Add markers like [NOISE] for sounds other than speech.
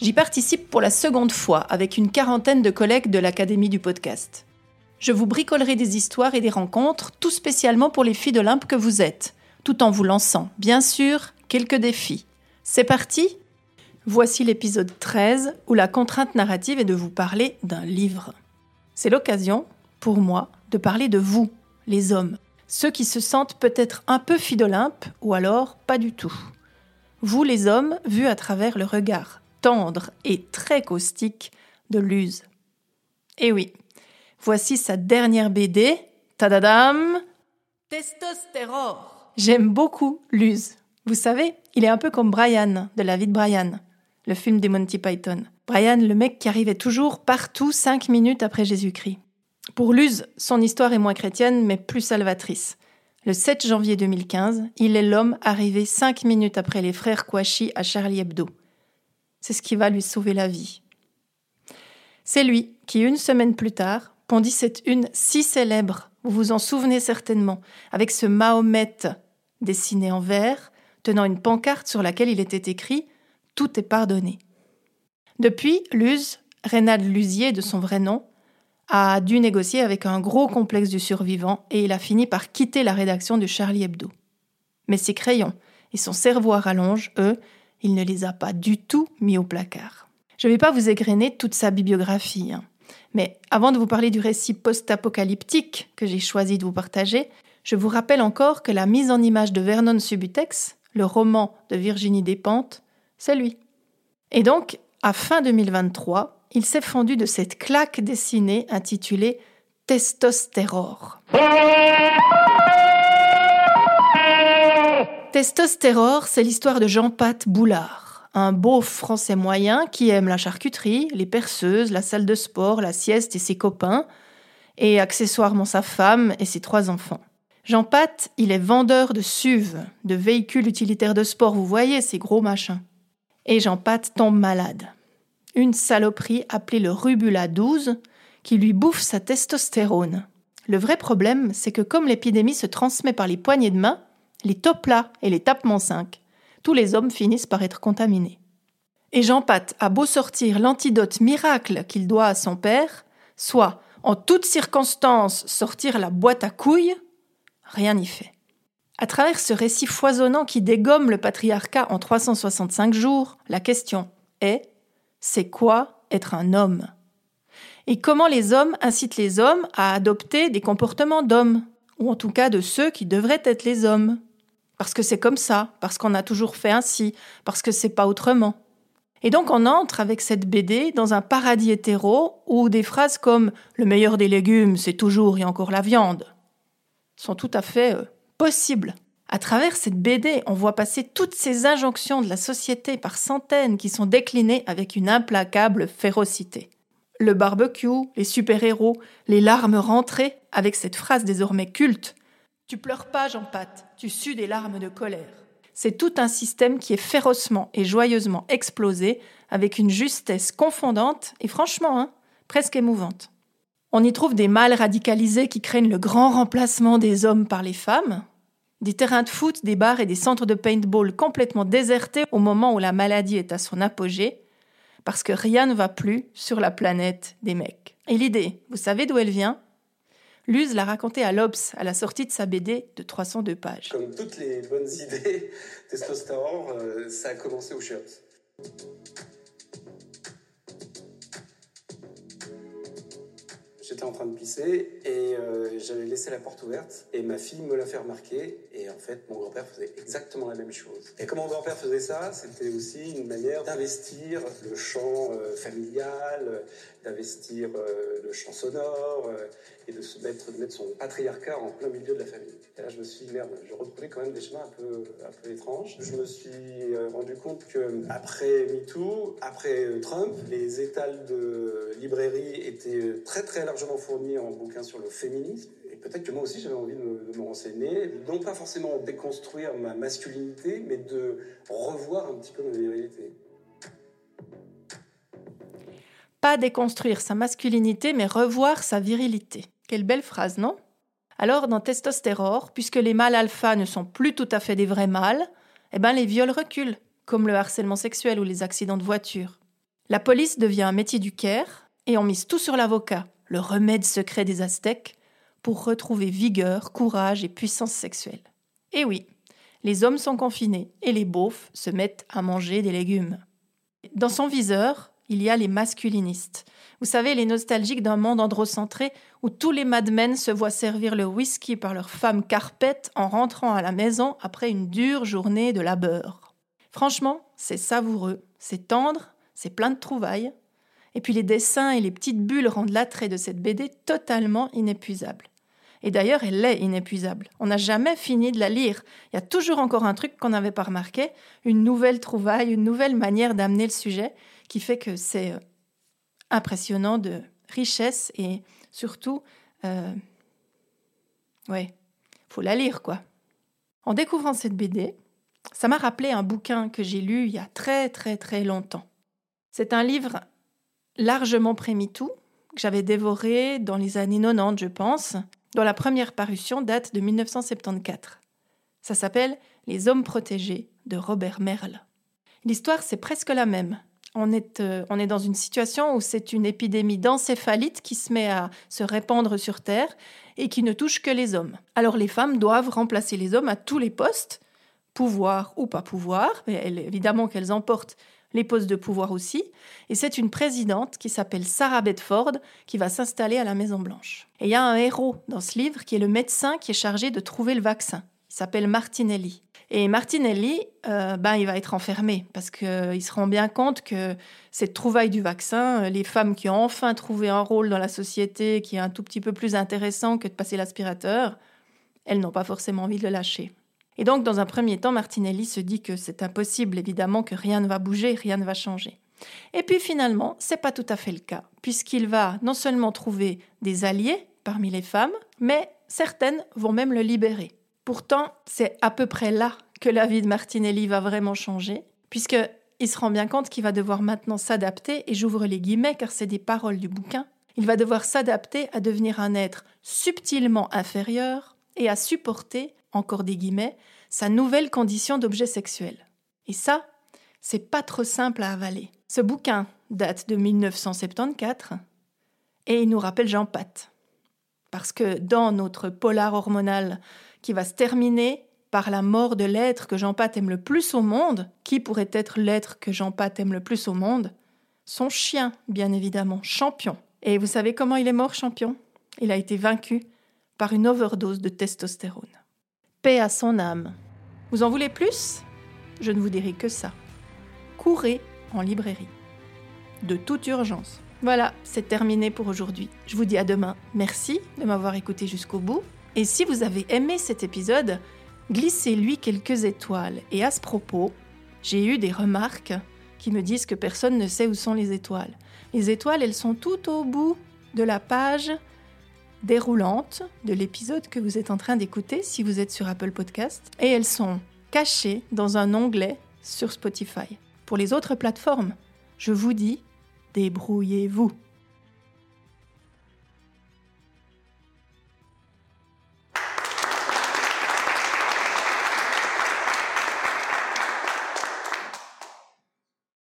J'y participe pour la seconde fois avec une quarantaine de collègues de l'Académie du podcast. Je vous bricolerai des histoires et des rencontres, tout spécialement pour les filles d'Olympe que vous êtes, tout en vous lançant, bien sûr, quelques défis. C'est parti Voici l'épisode 13 où la contrainte narrative est de vous parler d'un livre. C'est l'occasion, pour moi, de parler de vous, les hommes, ceux qui se sentent peut-être un peu filles d'Olympe ou alors pas du tout. Vous, les hommes, vus à travers le regard tendre et très caustique de Luz. Et eh oui, voici sa dernière BD, tadadam, Testostérore. J'aime beaucoup Luz. Vous savez, il est un peu comme Brian, de la vie de Brian le film des Monty Python. Brian, le mec qui arrivait toujours partout cinq minutes après Jésus-Christ. Pour Luz, son histoire est moins chrétienne, mais plus salvatrice. Le 7 janvier 2015, il est l'homme arrivé cinq minutes après les frères Kouachi à Charlie Hebdo. C'est ce qui va lui sauver la vie. C'est lui qui, une semaine plus tard, pondit cette une si célèbre, vous vous en souvenez certainement, avec ce Mahomet dessiné en vert, tenant une pancarte sur laquelle il était écrit tout est pardonné. Depuis, Luz, Reynald Luzier de son vrai nom, a dû négocier avec un gros complexe du survivant et il a fini par quitter la rédaction de Charlie Hebdo. Mais ses crayons et son cerveau à eux, il ne les a pas du tout mis au placard. Je ne vais pas vous égrener toute sa bibliographie, hein. mais avant de vous parler du récit post-apocalyptique que j'ai choisi de vous partager, je vous rappelle encore que la mise en image de Vernon Subutex, le roman de Virginie Despentes, c'est lui. Et donc, à fin 2023, il s'est fendu de cette claque dessinée intitulée Testostérore. Testostérore, c'est l'histoire de Jean-Pat Boulard, un beau français moyen qui aime la charcuterie, les perceuses, la salle de sport, la sieste et ses copains, et accessoirement sa femme et ses trois enfants. Jean Pat, il est vendeur de SUV, de véhicules utilitaires de sport, vous voyez ces gros machins et Jean Pat tombe malade. Une saloperie appelée le rubula 12 qui lui bouffe sa testostérone. Le vrai problème, c'est que comme l'épidémie se transmet par les poignées de main, les toplas et les tapements 5, tous les hommes finissent par être contaminés. Et Jean Pat a beau sortir l'antidote miracle qu'il doit à son père, soit en toutes circonstances sortir la boîte à couilles, rien n'y fait. À travers ce récit foisonnant qui dégomme le patriarcat en 365 jours, la question est c'est quoi être un homme? Et comment les hommes incitent les hommes à adopter des comportements d'hommes, ou en tout cas de ceux qui devraient être les hommes? Parce que c'est comme ça, parce qu'on a toujours fait ainsi, parce que c'est pas autrement. Et donc on entre avec cette BD dans un paradis hétéro où des phrases comme le meilleur des légumes, c'est toujours et encore la viande sont tout à fait euh, possible. À travers cette BD, on voit passer toutes ces injonctions de la société par centaines qui sont déclinées avec une implacable férocité. Le barbecue, les super-héros, les larmes rentrées, avec cette phrase désormais culte Tu pleures pas, Jean Pat, tu sues des larmes de colère. C'est tout un système qui est férocement et joyeusement explosé, avec une justesse confondante et franchement, hein, presque émouvante. On y trouve des mâles radicalisés qui craignent le grand remplacement des hommes par les femmes, des terrains de foot, des bars et des centres de paintball complètement désertés au moment où la maladie est à son apogée, parce que rien ne va plus sur la planète des mecs. Et l'idée, vous savez d'où elle vient? Luz l'a raconté à l'Obs à la sortie de sa BD de 302 pages. Comme toutes les bonnes idées, [LAUGHS] testostérone, euh, ça a commencé au Chiottes. J'étais en train de pisser et euh, j'avais laissé la porte ouverte et ma fille me l'a fait remarquer et en fait mon grand-père faisait exactement la même chose. Et comme mon grand-père faisait ça, c'était aussi une manière d'investir le chant euh, familial, d'investir euh, le chant sonore et de se mettre, de mettre son patriarcat en plein milieu de la famille. Et là je me suis dit merde, je retrouvais quand même des chemins un peu, un peu étranges. Je me suis rendu compte que après MeToo, après Trump, les étals de librairie étaient très très largement fournis en bouquins sur le féminisme. Et peut-être que moi aussi j'avais envie de me, renseigner, non pas forcément déconstruire ma masculinité, mais de revoir un petit peu ma virilité. Pas déconstruire sa masculinité, mais revoir sa virilité. Quelle belle phrase, non? Alors, dans Testostérore, puisque les mâles alpha ne sont plus tout à fait des vrais mâles, eh ben les viols reculent, comme le harcèlement sexuel ou les accidents de voiture. La police devient un métier du Caire et on mise tout sur l'avocat, le remède secret des Aztèques, pour retrouver vigueur, courage et puissance sexuelle. Et oui, les hommes sont confinés et les beaufs se mettent à manger des légumes. Dans son viseur, il y a les masculinistes. Vous savez, les nostalgiques d'un monde androcentré où tous les madmen se voient servir le whisky par leurs femmes carpettes en rentrant à la maison après une dure journée de labeur. Franchement, c'est savoureux, c'est tendre, c'est plein de trouvailles, et puis les dessins et les petites bulles rendent l'attrait de cette BD totalement inépuisable. Et d'ailleurs, elle est inépuisable. On n'a jamais fini de la lire. Il y a toujours encore un truc qu'on n'avait pas remarqué, une nouvelle trouvaille, une nouvelle manière d'amener le sujet, fait que c'est euh, impressionnant de richesse et surtout, euh, ouais, faut la lire quoi. En découvrant cette BD, ça m'a rappelé un bouquin que j'ai lu il y a très très très longtemps. C'est un livre largement pré-MeToo, que j'avais dévoré dans les années 90, je pense, dont la première parution date de 1974. Ça s'appelle Les hommes protégés de Robert Merle. L'histoire, c'est presque la même. On est, euh, on est dans une situation où c'est une épidémie d'encéphalite qui se met à se répandre sur Terre et qui ne touche que les hommes. Alors les femmes doivent remplacer les hommes à tous les postes, pouvoir ou pas pouvoir, évidemment qu'elles emportent les postes de pouvoir aussi. Et c'est une présidente qui s'appelle Sarah Bedford qui va s'installer à la Maison-Blanche. Et il y a un héros dans ce livre qui est le médecin qui est chargé de trouver le vaccin. Il s'appelle Martinelli. Et Martinelli, euh, ben, il va être enfermé parce qu'il euh, se rend bien compte que cette trouvaille du vaccin, euh, les femmes qui ont enfin trouvé un rôle dans la société qui est un tout petit peu plus intéressant que de passer l'aspirateur, elles n'ont pas forcément envie de le lâcher. Et donc, dans un premier temps, Martinelli se dit que c'est impossible, évidemment, que rien ne va bouger, rien ne va changer. Et puis finalement, c'est pas tout à fait le cas, puisqu'il va non seulement trouver des alliés parmi les femmes, mais certaines vont même le libérer. Pourtant, c'est à peu près là que la vie de Martinelli va vraiment changer, puisque il se rend bien compte qu'il va devoir maintenant s'adapter, et j'ouvre les guillemets car c'est des paroles du bouquin, il va devoir s'adapter à devenir un être subtilement inférieur et à supporter encore des guillemets, sa nouvelle condition d'objet sexuel. Et ça, c'est pas trop simple à avaler. Ce bouquin date de 1974 et il nous rappelle Jean Pat. Parce que dans notre polar hormonal qui va se terminer par la mort de l'être que Jean Pat aime le plus au monde, qui pourrait être l'être que Jean Pat aime le plus au monde? Son chien, bien évidemment, champion. Et vous savez comment il est mort, champion? Il a été vaincu par une overdose de testostérone. Paix à son âme. Vous en voulez plus? Je ne vous dirai que ça. Courez en librairie. De toute urgence. Voilà, c'est terminé pour aujourd'hui. Je vous dis à demain. Merci de m'avoir écouté jusqu'au bout. Et si vous avez aimé cet épisode, glissez-lui quelques étoiles. Et à ce propos, j'ai eu des remarques qui me disent que personne ne sait où sont les étoiles. Les étoiles, elles sont tout au bout de la page déroulantes de l'épisode que vous êtes en train d'écouter si vous êtes sur Apple Podcast et elles sont cachées dans un onglet sur Spotify. Pour les autres plateformes, je vous dis, débrouillez-vous.